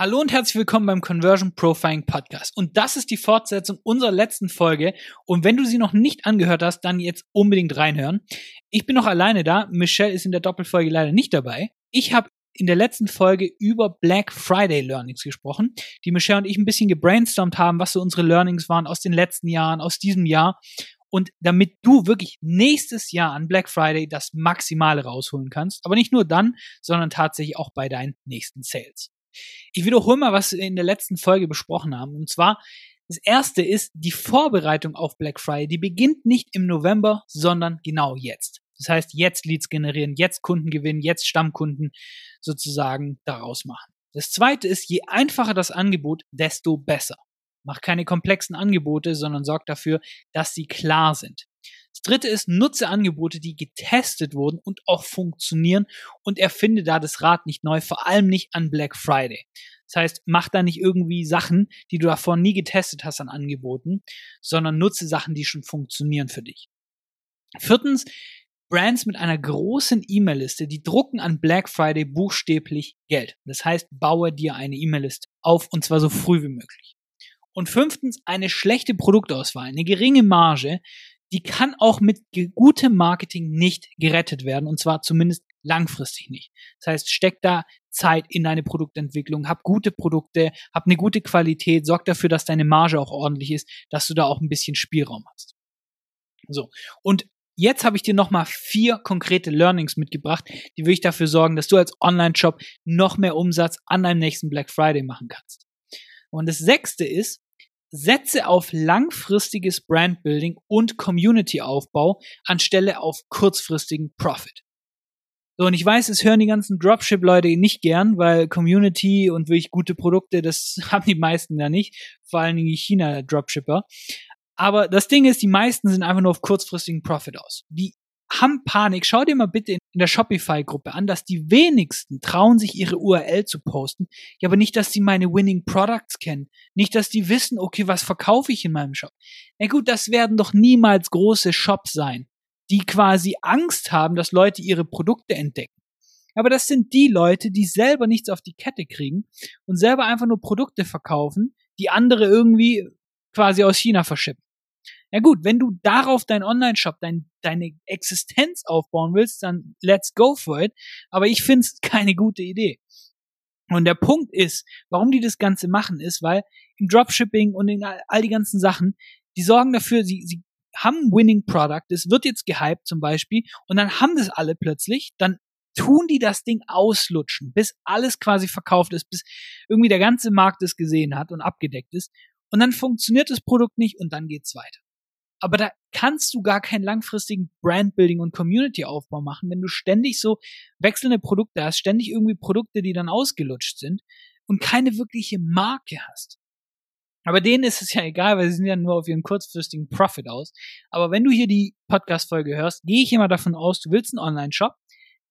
Hallo und herzlich willkommen beim Conversion Profiling Podcast. Und das ist die Fortsetzung unserer letzten Folge. Und wenn du sie noch nicht angehört hast, dann jetzt unbedingt reinhören. Ich bin noch alleine da. Michelle ist in der Doppelfolge leider nicht dabei. Ich habe in der letzten Folge über Black Friday Learnings gesprochen, die Michelle und ich ein bisschen gebrainstormt haben, was so unsere Learnings waren aus den letzten Jahren, aus diesem Jahr. Und damit du wirklich nächstes Jahr an Black Friday das Maximale rausholen kannst, aber nicht nur dann, sondern tatsächlich auch bei deinen nächsten Sales. Ich wiederhole mal, was wir in der letzten Folge besprochen haben. Und zwar, das erste ist die Vorbereitung auf Black Friday. Die beginnt nicht im November, sondern genau jetzt. Das heißt, jetzt Leads generieren, jetzt Kunden gewinnen, jetzt Stammkunden sozusagen daraus machen. Das zweite ist, je einfacher das Angebot, desto besser. Mach keine komplexen Angebote, sondern sorg dafür, dass sie klar sind. Das dritte ist, nutze Angebote, die getestet wurden und auch funktionieren und erfinde da das Rad nicht neu, vor allem nicht an Black Friday. Das heißt, mach da nicht irgendwie Sachen, die du davor nie getestet hast an Angeboten, sondern nutze Sachen, die schon funktionieren für dich. Viertens, Brands mit einer großen E-Mail-Liste, die drucken an Black Friday buchstäblich Geld. Das heißt, baue dir eine E-Mail-Liste auf und zwar so früh wie möglich. Und fünftens, eine schlechte Produktauswahl, eine geringe Marge, die kann auch mit gutem Marketing nicht gerettet werden und zwar zumindest langfristig nicht. Das heißt, steck da Zeit in deine Produktentwicklung, hab gute Produkte, hab eine gute Qualität, sorg dafür, dass deine Marge auch ordentlich ist, dass du da auch ein bisschen Spielraum hast. So. Und jetzt habe ich dir nochmal vier konkrete Learnings mitgebracht, die will ich dafür sorgen, dass du als Online-Shop noch mehr Umsatz an deinem nächsten Black Friday machen kannst. Und das sechste ist, setze auf langfristiges Brandbuilding und Community-Aufbau anstelle auf kurzfristigen Profit. So, und ich weiß, es hören die ganzen Dropship-Leute nicht gern, weil Community und wirklich gute Produkte, das haben die meisten da nicht. Vor allen Dingen die China-Dropshipper. Aber das Ding ist, die meisten sind einfach nur auf kurzfristigen Profit aus. Die haben Panik. Schau dir mal bitte in der Shopify-Gruppe an, dass die wenigsten trauen sich ihre URL zu posten. Ja, aber nicht, dass die meine Winning Products kennen. Nicht, dass die wissen, okay, was verkaufe ich in meinem Shop. Na gut, das werden doch niemals große Shops sein, die quasi Angst haben, dass Leute ihre Produkte entdecken. Aber das sind die Leute, die selber nichts auf die Kette kriegen und selber einfach nur Produkte verkaufen, die andere irgendwie quasi aus China verschippen. Ja gut, wenn du darauf dein Online-Shop, dein, deine Existenz aufbauen willst, dann let's go for it. Aber ich finde es keine gute Idee. Und der Punkt ist, warum die das Ganze machen, ist, weil im Dropshipping und in all die ganzen Sachen, die sorgen dafür, sie, sie haben Winning Product, es wird jetzt gehypt zum Beispiel, und dann haben das alle plötzlich, dann tun die das Ding auslutschen, bis alles quasi verkauft ist, bis irgendwie der ganze Markt es gesehen hat und abgedeckt ist. Und dann funktioniert das Produkt nicht und dann geht's weiter. Aber da kannst du gar keinen langfristigen Brandbuilding und Community-Aufbau machen, wenn du ständig so wechselnde Produkte hast, ständig irgendwie Produkte, die dann ausgelutscht sind und keine wirkliche Marke hast. Aber denen ist es ja egal, weil sie sind ja nur auf ihren kurzfristigen Profit aus. Aber wenn du hier die Podcast-Folge hörst, gehe ich immer davon aus, du willst einen Online-Shop,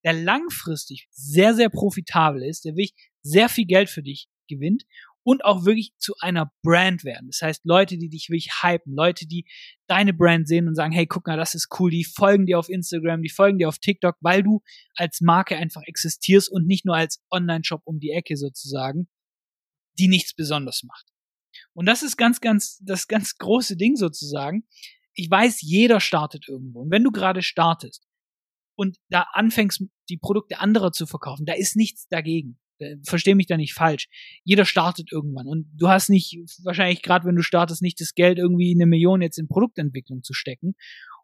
der langfristig sehr, sehr profitabel ist, der wirklich sehr viel Geld für dich gewinnt und auch wirklich zu einer Brand werden. Das heißt, Leute, die dich wirklich hypen, Leute, die deine Brand sehen und sagen, hey, guck mal, das ist cool, die folgen dir auf Instagram, die folgen dir auf TikTok, weil du als Marke einfach existierst und nicht nur als Online-Shop um die Ecke sozusagen, die nichts Besonderes macht. Und das ist ganz, ganz, das ganz große Ding sozusagen. Ich weiß, jeder startet irgendwo. Und wenn du gerade startest und da anfängst, die Produkte anderer zu verkaufen, da ist nichts dagegen. Verstehe mich da nicht falsch. Jeder startet irgendwann und du hast nicht, wahrscheinlich gerade wenn du startest, nicht das Geld irgendwie eine Million jetzt in Produktentwicklung zu stecken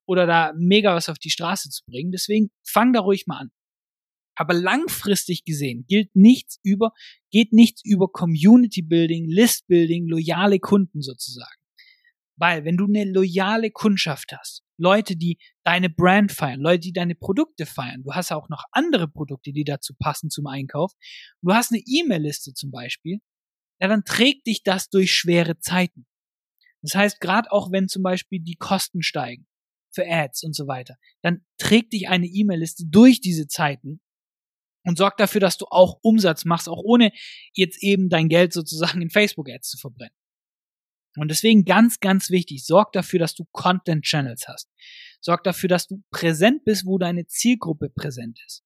oder da mega was auf die Straße zu bringen. Deswegen fang da ruhig mal an. Aber langfristig gesehen gilt nichts über, geht nichts über Community Building, List Building, loyale Kunden sozusagen. Weil wenn du eine loyale Kundschaft hast, Leute, die deine Brand feiern, Leute, die deine Produkte feiern, du hast auch noch andere Produkte, die dazu passen zum Einkauf, du hast eine E-Mail-Liste zum Beispiel, ja, dann trägt dich das durch schwere Zeiten. Das heißt, gerade auch wenn zum Beispiel die Kosten steigen für Ads und so weiter, dann trägt dich eine E-Mail-Liste durch diese Zeiten und sorgt dafür, dass du auch Umsatz machst, auch ohne jetzt eben dein Geld sozusagen in Facebook-Ads zu verbrennen. Und deswegen ganz, ganz wichtig, sorg dafür, dass du Content Channels hast. Sorg dafür, dass du präsent bist, wo deine Zielgruppe präsent ist.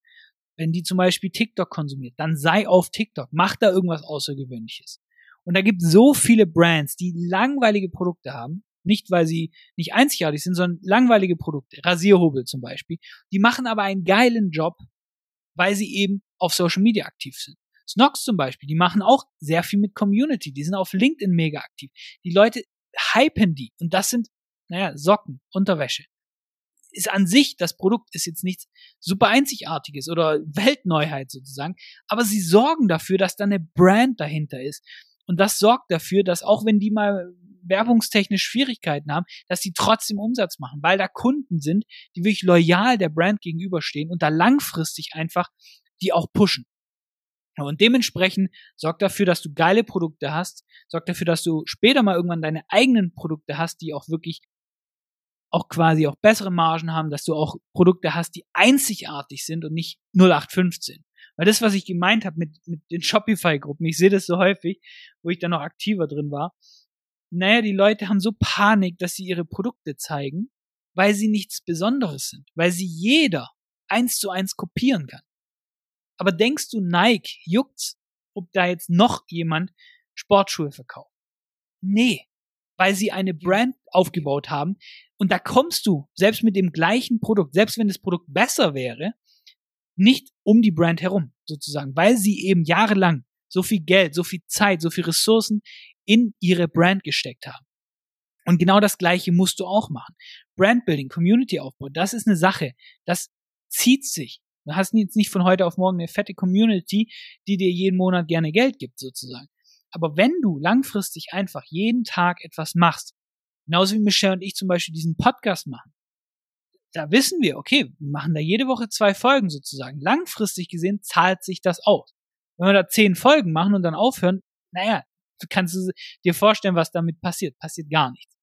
wenn die zum Beispiel TikTok konsumiert, dann sei auf TikTok, mach da irgendwas Außergewöhnliches. Und da gibt es so viele Brands, die langweilige Produkte haben, nicht weil sie nicht einzigartig sind, sondern langweilige Produkte, Rasierhobel zum Beispiel, die machen aber einen geilen Job, weil sie eben auf Social Media aktiv sind. Snox zum Beispiel, die machen auch sehr viel mit Community, die sind auf LinkedIn mega aktiv. Die Leute hypen die und das sind, naja, Socken, Unterwäsche ist an sich, das Produkt ist jetzt nichts super einzigartiges oder Weltneuheit sozusagen, aber sie sorgen dafür, dass da eine Brand dahinter ist. Und das sorgt dafür, dass auch wenn die mal werbungstechnisch Schwierigkeiten haben, dass sie trotzdem Umsatz machen, weil da Kunden sind, die wirklich loyal der Brand gegenüberstehen und da langfristig einfach die auch pushen. Und dementsprechend sorgt dafür, dass du geile Produkte hast, sorgt dafür, dass du später mal irgendwann deine eigenen Produkte hast, die auch wirklich auch quasi auch bessere Margen haben, dass du auch Produkte hast, die einzigartig sind und nicht 0815. Weil das, was ich gemeint habe mit, mit den Shopify-Gruppen, ich sehe das so häufig, wo ich da noch aktiver drin war. Naja, die Leute haben so Panik, dass sie ihre Produkte zeigen, weil sie nichts Besonderes sind, weil sie jeder eins zu eins kopieren kann. Aber denkst du, Nike juckt's, ob da jetzt noch jemand Sportschuhe verkauft? Nee, weil sie eine Brand aufgebaut haben. Und da kommst du, selbst mit dem gleichen Produkt, selbst wenn das Produkt besser wäre, nicht um die Brand herum, sozusagen, weil sie eben jahrelang so viel Geld, so viel Zeit, so viel Ressourcen in ihre Brand gesteckt haben. Und genau das Gleiche musst du auch machen. Brandbuilding, Community Aufbau, das ist eine Sache, das zieht sich. Du hast jetzt nicht von heute auf morgen eine fette Community, die dir jeden Monat gerne Geld gibt, sozusagen. Aber wenn du langfristig einfach jeden Tag etwas machst, genauso wie Michelle und ich zum Beispiel diesen Podcast machen, da wissen wir, okay, wir machen da jede Woche zwei Folgen sozusagen. Langfristig gesehen zahlt sich das aus. Wenn wir da zehn Folgen machen und dann aufhören, naja, du kannst dir vorstellen, was damit passiert. Passiert gar nichts.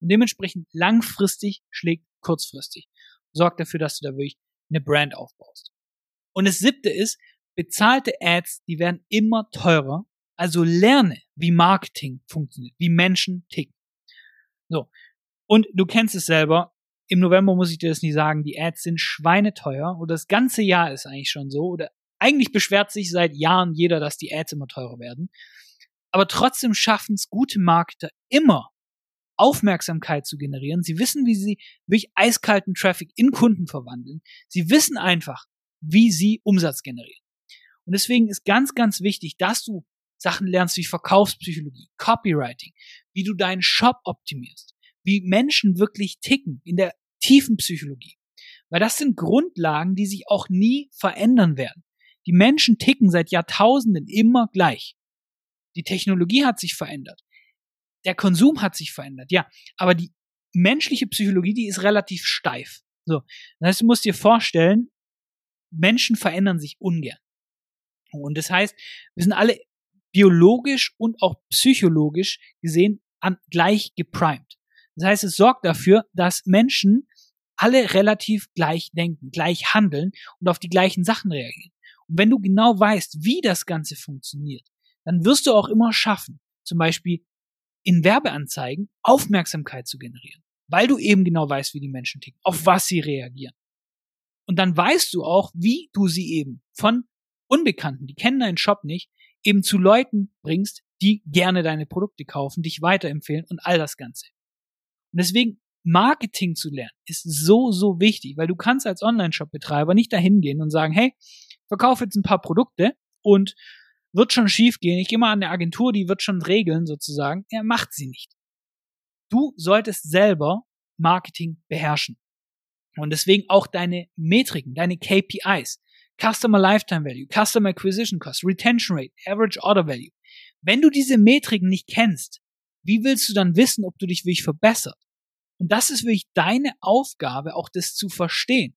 Und dementsprechend langfristig schlägt kurzfristig. Sorgt dafür, dass du da wirklich eine Brand aufbaust. Und das siebte ist, bezahlte Ads, die werden immer teurer also lerne, wie Marketing funktioniert, wie Menschen ticken. So. Und du kennst es selber. Im November muss ich dir das nicht sagen. Die Ads sind schweineteuer. Oder das ganze Jahr ist eigentlich schon so. Oder eigentlich beschwert sich seit Jahren jeder, dass die Ads immer teurer werden. Aber trotzdem schaffen es gute Marketer immer, Aufmerksamkeit zu generieren. Sie wissen, wie sie wirklich eiskalten Traffic in Kunden verwandeln. Sie wissen einfach, wie sie Umsatz generieren. Und deswegen ist ganz, ganz wichtig, dass du Sachen lernst wie Verkaufspsychologie, Copywriting, wie du deinen Shop optimierst, wie Menschen wirklich ticken in der tiefen Psychologie. Weil das sind Grundlagen, die sich auch nie verändern werden. Die Menschen ticken seit Jahrtausenden immer gleich. Die Technologie hat sich verändert. Der Konsum hat sich verändert, ja. Aber die menschliche Psychologie, die ist relativ steif. So. Das heißt, du musst dir vorstellen, Menschen verändern sich ungern. Und das heißt, wir sind alle biologisch und auch psychologisch gesehen an, gleich geprimed. Das heißt, es sorgt dafür, dass Menschen alle relativ gleich denken, gleich handeln und auf die gleichen Sachen reagieren. Und wenn du genau weißt, wie das Ganze funktioniert, dann wirst du auch immer schaffen, zum Beispiel in Werbeanzeigen Aufmerksamkeit zu generieren, weil du eben genau weißt, wie die Menschen ticken, auf was sie reagieren. Und dann weißt du auch, wie du sie eben von Unbekannten, die kennen deinen Shop nicht, eben zu Leuten bringst, die gerne deine Produkte kaufen, dich weiterempfehlen und all das Ganze. Und deswegen Marketing zu lernen ist so, so wichtig, weil du kannst als Online-Shop-Betreiber nicht dahin gehen und sagen, hey, verkaufe jetzt ein paar Produkte und wird schon schief gehen. Ich gehe mal an eine Agentur, die wird schon regeln sozusagen. Er macht sie nicht. Du solltest selber Marketing beherrschen. Und deswegen auch deine Metriken, deine KPIs. Customer Lifetime Value, Customer Acquisition Cost, Retention Rate, Average Order Value. Wenn du diese Metriken nicht kennst, wie willst du dann wissen, ob du dich wirklich verbessert? Und das ist wirklich deine Aufgabe, auch das zu verstehen.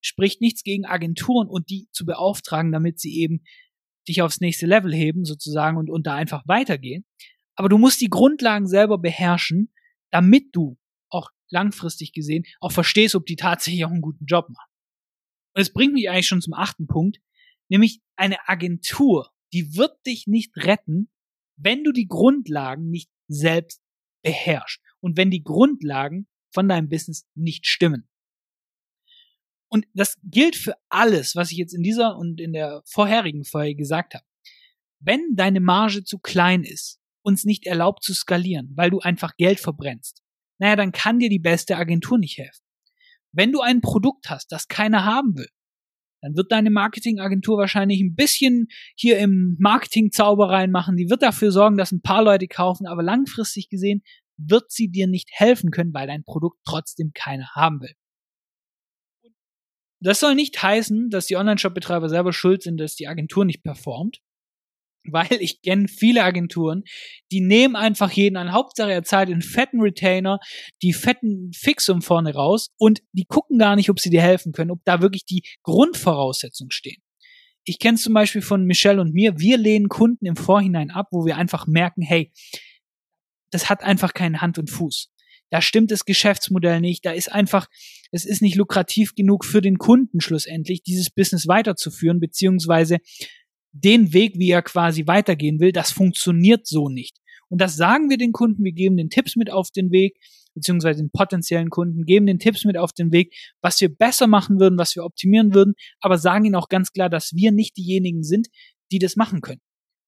Spricht nichts gegen Agenturen und die zu beauftragen, damit sie eben dich aufs nächste Level heben, sozusagen, und, und da einfach weitergehen. Aber du musst die Grundlagen selber beherrschen, damit du auch langfristig gesehen auch verstehst, ob die tatsächlich auch einen guten Job machen. Und es bringt mich eigentlich schon zum achten Punkt, nämlich eine Agentur, die wird dich nicht retten, wenn du die Grundlagen nicht selbst beherrschst und wenn die Grundlagen von deinem Business nicht stimmen. Und das gilt für alles, was ich jetzt in dieser und in der vorherigen Folge gesagt habe. Wenn deine Marge zu klein ist, uns nicht erlaubt zu skalieren, weil du einfach Geld verbrennst, naja, dann kann dir die beste Agentur nicht helfen. Wenn du ein Produkt hast, das keiner haben will, dann wird deine Marketingagentur wahrscheinlich ein bisschen hier im Marketing-Zauber reinmachen. Die wird dafür sorgen, dass ein paar Leute kaufen, aber langfristig gesehen wird sie dir nicht helfen können, weil dein Produkt trotzdem keiner haben will. Das soll nicht heißen, dass die Online-Shop-Betreiber selber schuld sind, dass die Agentur nicht performt weil ich kenne viele Agenturen, die nehmen einfach jeden an. Hauptsache er zahlt einen fetten Retainer, die fetten Fixum vorne raus und die gucken gar nicht, ob sie dir helfen können, ob da wirklich die Grundvoraussetzungen stehen. Ich kenne zum Beispiel von Michelle und mir, wir lehnen Kunden im Vorhinein ab, wo wir einfach merken, hey, das hat einfach keine Hand und Fuß. Da stimmt das Geschäftsmodell nicht. Da ist einfach, es ist nicht lukrativ genug für den Kunden schlussendlich, dieses Business weiterzuführen, beziehungsweise den Weg, wie er quasi weitergehen will, das funktioniert so nicht. Und das sagen wir den Kunden, wir geben den Tipps mit auf den Weg, beziehungsweise den potenziellen Kunden, geben den Tipps mit auf den Weg, was wir besser machen würden, was wir optimieren würden, aber sagen ihnen auch ganz klar, dass wir nicht diejenigen sind, die das machen können.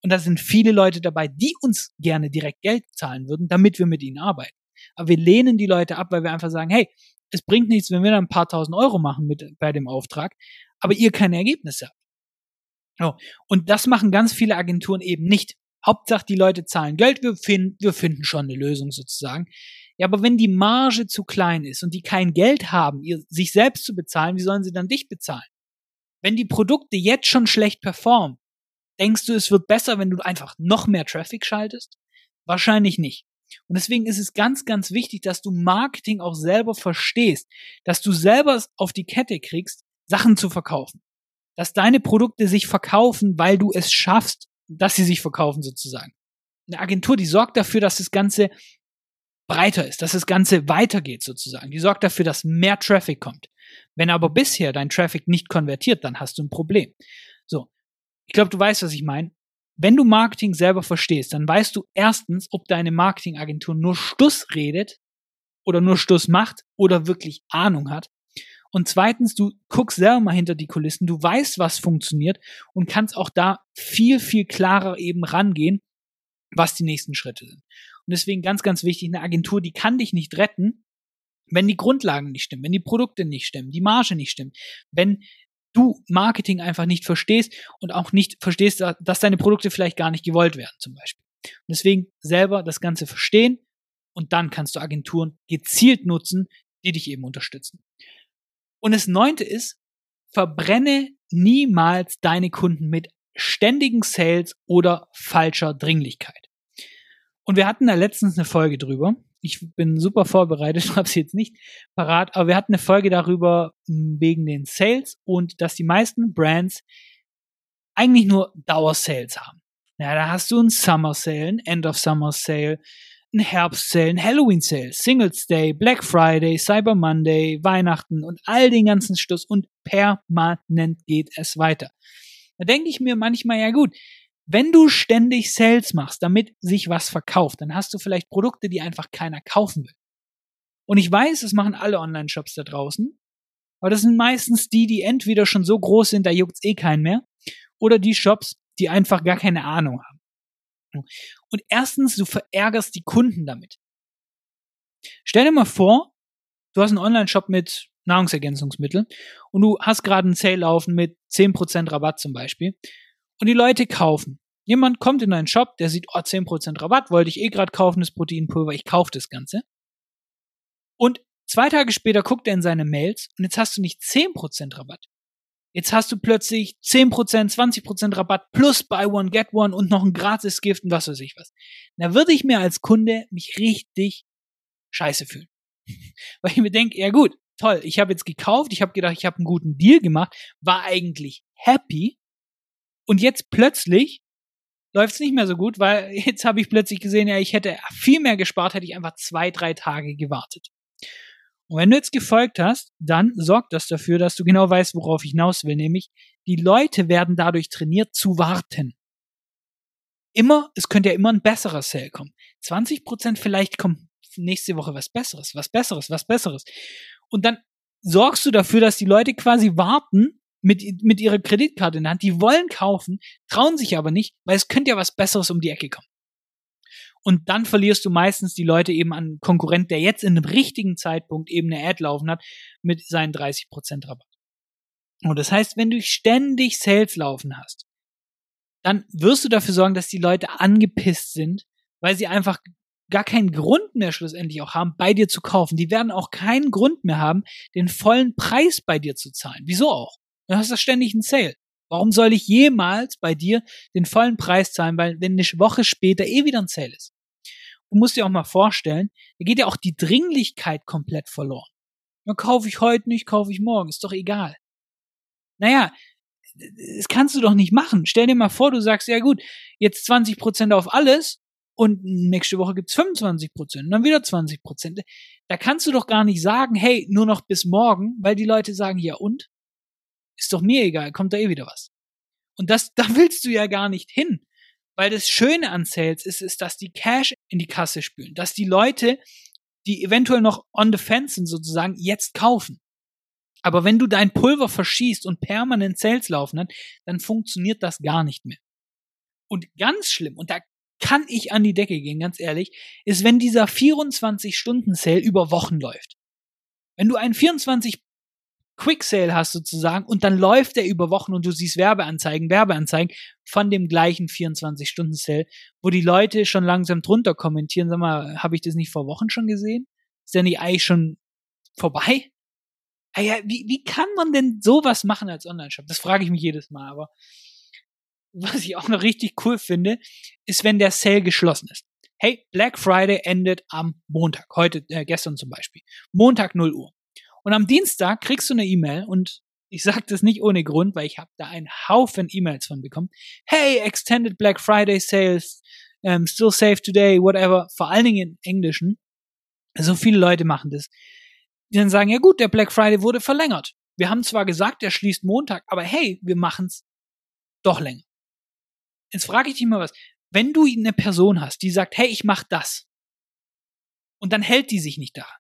Und da sind viele Leute dabei, die uns gerne direkt Geld zahlen würden, damit wir mit ihnen arbeiten. Aber wir lehnen die Leute ab, weil wir einfach sagen, hey, es bringt nichts, wenn wir da ein paar tausend Euro machen mit, bei dem Auftrag, aber ihr keine Ergebnisse habt. Oh. Und das machen ganz viele Agenturen eben nicht. Hauptsache, die Leute zahlen Geld, wir finden, wir finden schon eine Lösung sozusagen. Ja, aber wenn die Marge zu klein ist und die kein Geld haben, ihr, sich selbst zu bezahlen, wie sollen sie dann dich bezahlen? Wenn die Produkte jetzt schon schlecht performen, denkst du, es wird besser, wenn du einfach noch mehr Traffic schaltest? Wahrscheinlich nicht. Und deswegen ist es ganz, ganz wichtig, dass du Marketing auch selber verstehst, dass du selber auf die Kette kriegst, Sachen zu verkaufen dass deine Produkte sich verkaufen, weil du es schaffst, dass sie sich verkaufen sozusagen. Eine Agentur, die sorgt dafür, dass das Ganze breiter ist, dass das Ganze weitergeht sozusagen. Die sorgt dafür, dass mehr Traffic kommt. Wenn aber bisher dein Traffic nicht konvertiert, dann hast du ein Problem. So. Ich glaube, du weißt, was ich meine. Wenn du Marketing selber verstehst, dann weißt du erstens, ob deine Marketingagentur nur Stuss redet oder nur Stuss macht oder wirklich Ahnung hat. Und zweitens, du guckst selber mal hinter die Kulissen, du weißt, was funktioniert und kannst auch da viel, viel klarer eben rangehen, was die nächsten Schritte sind. Und deswegen ganz, ganz wichtig, eine Agentur, die kann dich nicht retten, wenn die Grundlagen nicht stimmen, wenn die Produkte nicht stimmen, die Marge nicht stimmt, wenn du Marketing einfach nicht verstehst und auch nicht verstehst, dass deine Produkte vielleicht gar nicht gewollt werden, zum Beispiel. Und deswegen selber das Ganze verstehen und dann kannst du Agenturen gezielt nutzen, die dich eben unterstützen. Und das neunte ist, verbrenne niemals deine Kunden mit ständigen Sales oder falscher Dringlichkeit. Und wir hatten da letztens eine Folge drüber. Ich bin super vorbereitet, habe sie jetzt nicht parat, aber wir hatten eine Folge darüber hm, wegen den Sales und dass die meisten Brands eigentlich nur Dauersales haben. Ja, da hast du einen Summer Sale, ein End of Summer Sale, ein Herbstsale, ein Halloween-Sale, Singles Day, Black Friday, Cyber Monday, Weihnachten und all den ganzen Stuss und permanent geht es weiter. Da denke ich mir manchmal, ja gut, wenn du ständig Sales machst, damit sich was verkauft, dann hast du vielleicht Produkte, die einfach keiner kaufen will. Und ich weiß, das machen alle Online-Shops da draußen, aber das sind meistens die, die entweder schon so groß sind, da juckt's eh keinen mehr, oder die Shops, die einfach gar keine Ahnung haben. Und erstens, du verärgerst die Kunden damit. Stell dir mal vor, du hast einen Online-Shop mit Nahrungsergänzungsmitteln und du hast gerade einen Sale laufen mit 10% Rabatt zum Beispiel und die Leute kaufen. Jemand kommt in deinen Shop, der sieht, oh, 10% Rabatt, wollte ich eh gerade kaufen, das Proteinpulver, ich kaufe das Ganze. Und zwei Tage später guckt er in seine Mails und jetzt hast du nicht 10% Rabatt, Jetzt hast du plötzlich 10%, 20% Rabatt plus Buy One, Get One und noch ein Gratis-Gift und was weiß ich was. Da würde ich mir als Kunde mich richtig scheiße fühlen. Weil ich mir denke, ja gut, toll, ich habe jetzt gekauft, ich habe gedacht, ich habe einen guten Deal gemacht, war eigentlich happy und jetzt plötzlich läuft es nicht mehr so gut, weil jetzt habe ich plötzlich gesehen, ja, ich hätte viel mehr gespart, hätte ich einfach zwei, drei Tage gewartet. Und wenn du jetzt gefolgt hast, dann sorgt das dafür, dass du genau weißt, worauf ich hinaus will, nämlich die Leute werden dadurch trainiert zu warten. Immer, es könnte ja immer ein besserer Sale kommen. 20 Prozent vielleicht kommt nächste Woche was Besseres, was Besseres, was Besseres. Und dann sorgst du dafür, dass die Leute quasi warten mit, mit ihrer Kreditkarte in der Hand. Die wollen kaufen, trauen sich aber nicht, weil es könnte ja was Besseres um die Ecke kommen. Und dann verlierst du meistens die Leute eben an einen Konkurrent, der jetzt in einem richtigen Zeitpunkt eben eine Ad laufen hat mit seinen 30% Rabatt. Und das heißt, wenn du ständig Sales laufen hast, dann wirst du dafür sorgen, dass die Leute angepisst sind, weil sie einfach gar keinen Grund mehr schlussendlich auch haben, bei dir zu kaufen. Die werden auch keinen Grund mehr haben, den vollen Preis bei dir zu zahlen. Wieso auch? Du hast ja ständig einen Sale. Warum soll ich jemals bei dir den vollen Preis zahlen, weil wenn eine Woche später eh wieder ein Sale ist? Du musst dir auch mal vorstellen, da geht ja auch die Dringlichkeit komplett verloren. Ja, kaufe ich heute nicht, kaufe ich morgen, ist doch egal. Naja, das kannst du doch nicht machen. Stell dir mal vor, du sagst, ja gut, jetzt 20% auf alles und nächste Woche gibt's 25% und dann wieder 20%. Da kannst du doch gar nicht sagen, hey, nur noch bis morgen, weil die Leute sagen, ja und? Ist doch mir egal, kommt da eh wieder was. Und das, da willst du ja gar nicht hin. Weil das Schöne an Sales ist, ist, dass die Cash in die Kasse spülen, dass die Leute, die eventuell noch on the fence sind sozusagen, jetzt kaufen. Aber wenn du dein Pulver verschießt und permanent Sales laufen hat, dann funktioniert das gar nicht mehr. Und ganz schlimm, und da kann ich an die Decke gehen, ganz ehrlich, ist, wenn dieser 24-Stunden-Sale über Wochen läuft. Wenn du einen 24 Quick Sale hast sozusagen und dann läuft der über Wochen und du siehst Werbeanzeigen, Werbeanzeigen von dem gleichen 24-Stunden-Sale, wo die Leute schon langsam drunter kommentieren, sag mal, habe ich das nicht vor Wochen schon gesehen? Ist der nicht eigentlich schon vorbei? Ah ja, wie, wie kann man denn sowas machen als Online-Shop? Das frage ich mich jedes Mal, aber was ich auch noch richtig cool finde, ist, wenn der Sale geschlossen ist. Hey, Black Friday endet am Montag, heute, äh, gestern zum Beispiel. Montag 0 Uhr. Und am Dienstag kriegst du eine E-Mail und ich sage das nicht ohne Grund, weil ich habe da einen Haufen E-Mails von bekommen. Hey, Extended Black Friday Sales, um, still safe today, whatever. Vor allen Dingen in Englischen. So viele Leute machen das die dann sagen, ja gut, der Black Friday wurde verlängert. Wir haben zwar gesagt, der schließt Montag, aber hey, wir machen's doch länger. Jetzt frage ich dich mal was. Wenn du eine Person hast, die sagt, hey, ich mach das, und dann hält die sich nicht daran,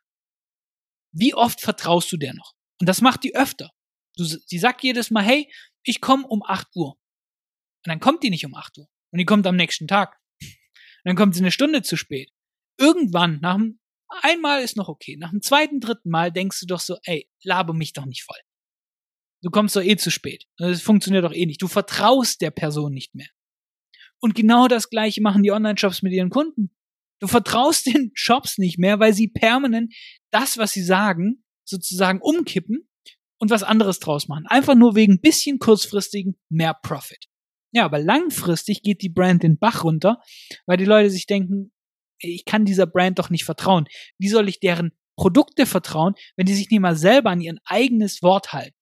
wie oft vertraust du der noch? Und das macht die öfter. Du, sie sagt jedes Mal, hey, ich komme um 8 Uhr. Und dann kommt die nicht um 8 Uhr. Und die kommt am nächsten Tag. Und dann kommt sie eine Stunde zu spät. Irgendwann, nach dem Einmal ist noch okay. Nach dem zweiten, dritten Mal denkst du doch so, ey, labe mich doch nicht voll. Du kommst doch eh zu spät. Das funktioniert doch eh nicht. Du vertraust der Person nicht mehr. Und genau das gleiche machen die Online-Shops mit ihren Kunden. Du vertraust den Shops nicht mehr, weil sie permanent das, was sie sagen, sozusagen umkippen und was anderes draus machen. Einfach nur wegen bisschen kurzfristigen mehr Profit. Ja, aber langfristig geht die Brand den Bach runter, weil die Leute sich denken, ich kann dieser Brand doch nicht vertrauen. Wie soll ich deren Produkte vertrauen, wenn die sich nicht mal selber an ihr eigenes Wort halten?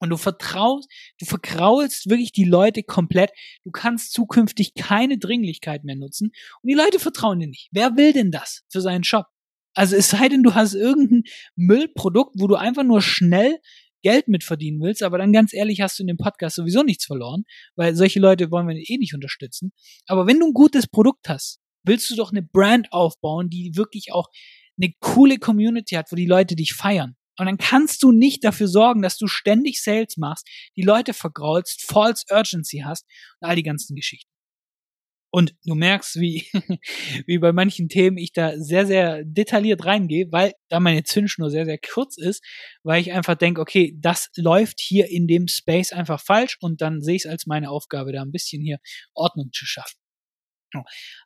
Und du vertraust, du verkraulst wirklich die Leute komplett. Du kannst zukünftig keine Dringlichkeit mehr nutzen. Und die Leute vertrauen dir nicht. Wer will denn das für seinen Shop? Also es sei denn, du hast irgendein Müllprodukt, wo du einfach nur schnell Geld mitverdienen willst, aber dann ganz ehrlich hast du in dem Podcast sowieso nichts verloren, weil solche Leute wollen wir eh nicht unterstützen. Aber wenn du ein gutes Produkt hast, willst du doch eine Brand aufbauen, die wirklich auch eine coole Community hat, wo die Leute dich feiern. Und dann kannst du nicht dafür sorgen, dass du ständig Sales machst, die Leute vergraulst, False Urgency hast und all die ganzen Geschichten. Und du merkst, wie, wie bei manchen Themen ich da sehr, sehr detailliert reingehe, weil da meine Zündschnur sehr, sehr kurz ist, weil ich einfach denke, okay, das läuft hier in dem Space einfach falsch und dann sehe ich es als meine Aufgabe, da ein bisschen hier Ordnung zu schaffen.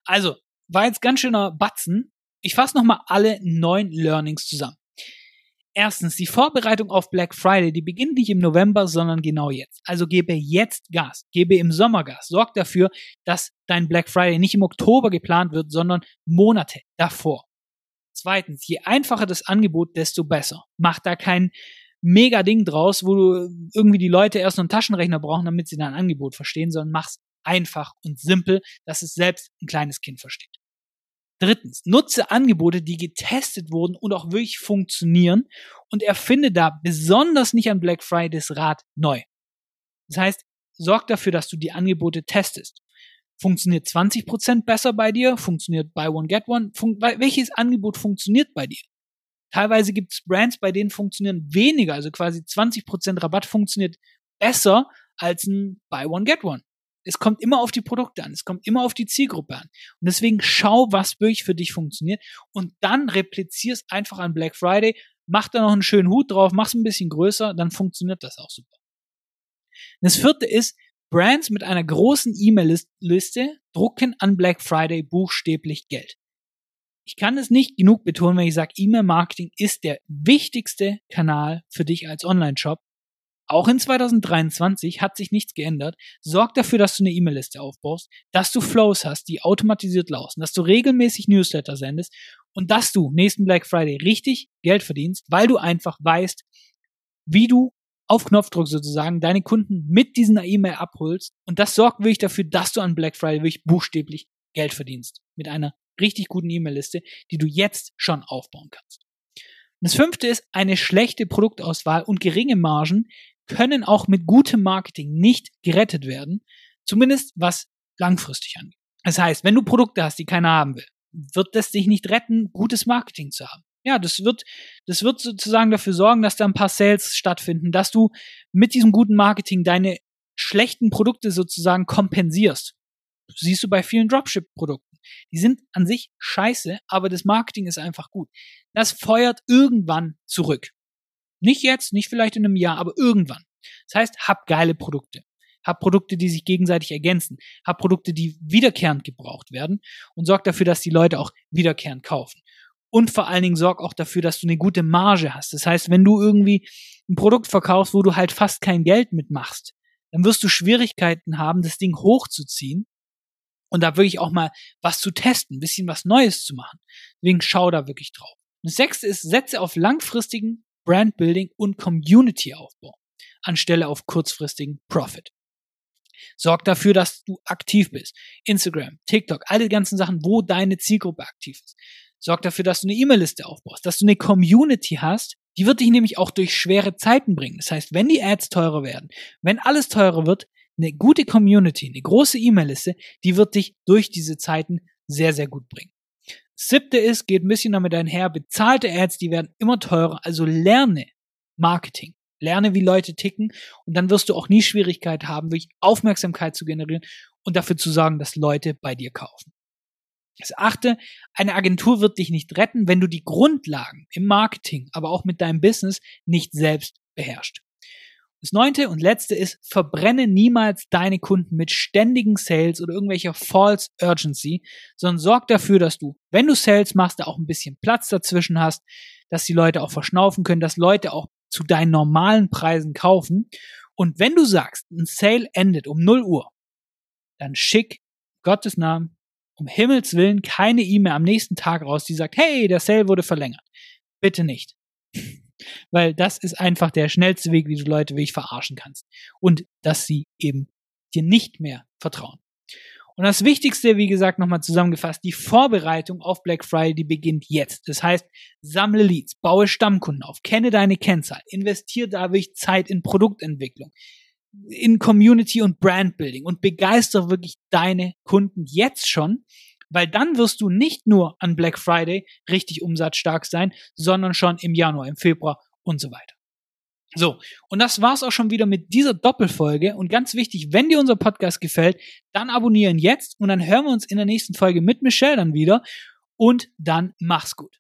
Also, war jetzt ganz schöner Batzen. Ich fasse nochmal alle neun Learnings zusammen. Erstens, die Vorbereitung auf Black Friday, die beginnt nicht im November, sondern genau jetzt. Also gebe jetzt Gas, gebe im Sommer Gas. Sorg dafür, dass dein Black Friday nicht im Oktober geplant wird, sondern Monate davor. Zweitens, je einfacher das Angebot, desto besser. Mach da kein mega Ding draus, wo du irgendwie die Leute erst noch einen Taschenrechner brauchen, damit sie dein Angebot verstehen, sondern mach's einfach und simpel, dass es selbst ein kleines Kind versteht. Drittens, nutze Angebote, die getestet wurden und auch wirklich funktionieren und erfinde da besonders nicht an Black Fridays Rad neu. Das heißt, sorg dafür, dass du die Angebote testest. Funktioniert 20% besser bei dir? Funktioniert Buy One Get One? Fun welches Angebot funktioniert bei dir? Teilweise gibt es Brands, bei denen funktionieren weniger, also quasi 20% Rabatt funktioniert besser als ein Buy One Get One. Es kommt immer auf die Produkte an, es kommt immer auf die Zielgruppe an. Und deswegen schau, was wirklich für dich funktioniert und dann replizierst einfach an Black Friday, mach da noch einen schönen Hut drauf, mach's ein bisschen größer, dann funktioniert das auch super. Das vierte ist, Brands mit einer großen E-Mail-Liste drucken an Black Friday buchstäblich Geld. Ich kann es nicht genug betonen, wenn ich sage, E-Mail-Marketing ist der wichtigste Kanal für dich als Online-Shop. Auch in 2023 hat sich nichts geändert. Sorg dafür, dass du eine E-Mail-Liste aufbaust, dass du Flows hast, die automatisiert laufen, dass du regelmäßig Newsletter sendest und dass du nächsten Black Friday richtig Geld verdienst, weil du einfach weißt, wie du auf Knopfdruck sozusagen deine Kunden mit dieser E-Mail abholst. Und das sorgt wirklich dafür, dass du an Black Friday wirklich buchstäblich Geld verdienst. Mit einer richtig guten E-Mail-Liste, die du jetzt schon aufbauen kannst. Das fünfte ist, eine schlechte Produktauswahl und geringe Margen können auch mit gutem Marketing nicht gerettet werden. Zumindest was langfristig angeht. Das heißt, wenn du Produkte hast, die keiner haben will, wird das dich nicht retten, gutes Marketing zu haben. Ja, das wird, das wird sozusagen dafür sorgen, dass da ein paar Sales stattfinden, dass du mit diesem guten Marketing deine schlechten Produkte sozusagen kompensierst. Das siehst du bei vielen Dropship-Produkten. Die sind an sich scheiße, aber das Marketing ist einfach gut. Das feuert irgendwann zurück. Nicht jetzt, nicht vielleicht in einem Jahr, aber irgendwann. Das heißt, hab geile Produkte. Hab Produkte, die sich gegenseitig ergänzen. Hab Produkte, die wiederkehrend gebraucht werden und sorg dafür, dass die Leute auch wiederkehrend kaufen. Und vor allen Dingen sorg auch dafür, dass du eine gute Marge hast. Das heißt, wenn du irgendwie ein Produkt verkaufst, wo du halt fast kein Geld mitmachst, dann wirst du Schwierigkeiten haben, das Ding hochzuziehen und da wirklich auch mal was zu testen, ein bisschen was Neues zu machen. Deswegen schau da wirklich drauf. Das sechste ist, setze auf langfristigen Brandbuilding und Community-Aufbau anstelle auf kurzfristigen Profit. Sorg dafür, dass du aktiv bist. Instagram, TikTok, alle ganzen Sachen, wo deine Zielgruppe aktiv ist. Sorg dafür, dass du eine E-Mail-Liste aufbaust, dass du eine Community hast, die wird dich nämlich auch durch schwere Zeiten bringen. Das heißt, wenn die Ads teurer werden, wenn alles teurer wird, eine gute Community, eine große E-Mail-Liste, die wird dich durch diese Zeiten sehr, sehr gut bringen. Siebte ist, geht ein bisschen damit einher, bezahlte Ads, die werden immer teurer, also lerne Marketing. Lerne, wie Leute ticken und dann wirst du auch nie Schwierigkeit haben, wirklich Aufmerksamkeit zu generieren und dafür zu sorgen, dass Leute bei dir kaufen. Das achte, eine Agentur wird dich nicht retten, wenn du die Grundlagen im Marketing, aber auch mit deinem Business nicht selbst beherrschst. Das neunte und letzte ist, verbrenne niemals deine Kunden mit ständigen Sales oder irgendwelcher False Urgency, sondern sorg dafür, dass du, wenn du Sales machst, da auch ein bisschen Platz dazwischen hast, dass die Leute auch verschnaufen können, dass Leute auch zu deinen normalen Preisen kaufen. Und wenn du sagst, ein Sale endet um 0 Uhr, dann schick Gottes Namen um Himmels Willen keine E-Mail am nächsten Tag raus, die sagt, hey, der Sale wurde verlängert. Bitte nicht. Weil das ist einfach der schnellste Weg, wie du Leute wirklich verarschen kannst. Und dass sie eben dir nicht mehr vertrauen. Und das Wichtigste, wie gesagt, nochmal zusammengefasst, die Vorbereitung auf Black Friday, die beginnt jetzt. Das heißt, sammle Leads, baue Stammkunden auf, kenne deine Kennzahl, investiere da wirklich Zeit in Produktentwicklung, in Community und Brandbuilding und begeistere wirklich deine Kunden jetzt schon, weil dann wirst du nicht nur an Black Friday richtig umsatzstark sein, sondern schon im Januar, im Februar und so weiter. So, und das war's auch schon wieder mit dieser Doppelfolge. Und ganz wichtig, wenn dir unser Podcast gefällt, dann abonnieren jetzt und dann hören wir uns in der nächsten Folge mit Michelle dann wieder. Und dann mach's gut.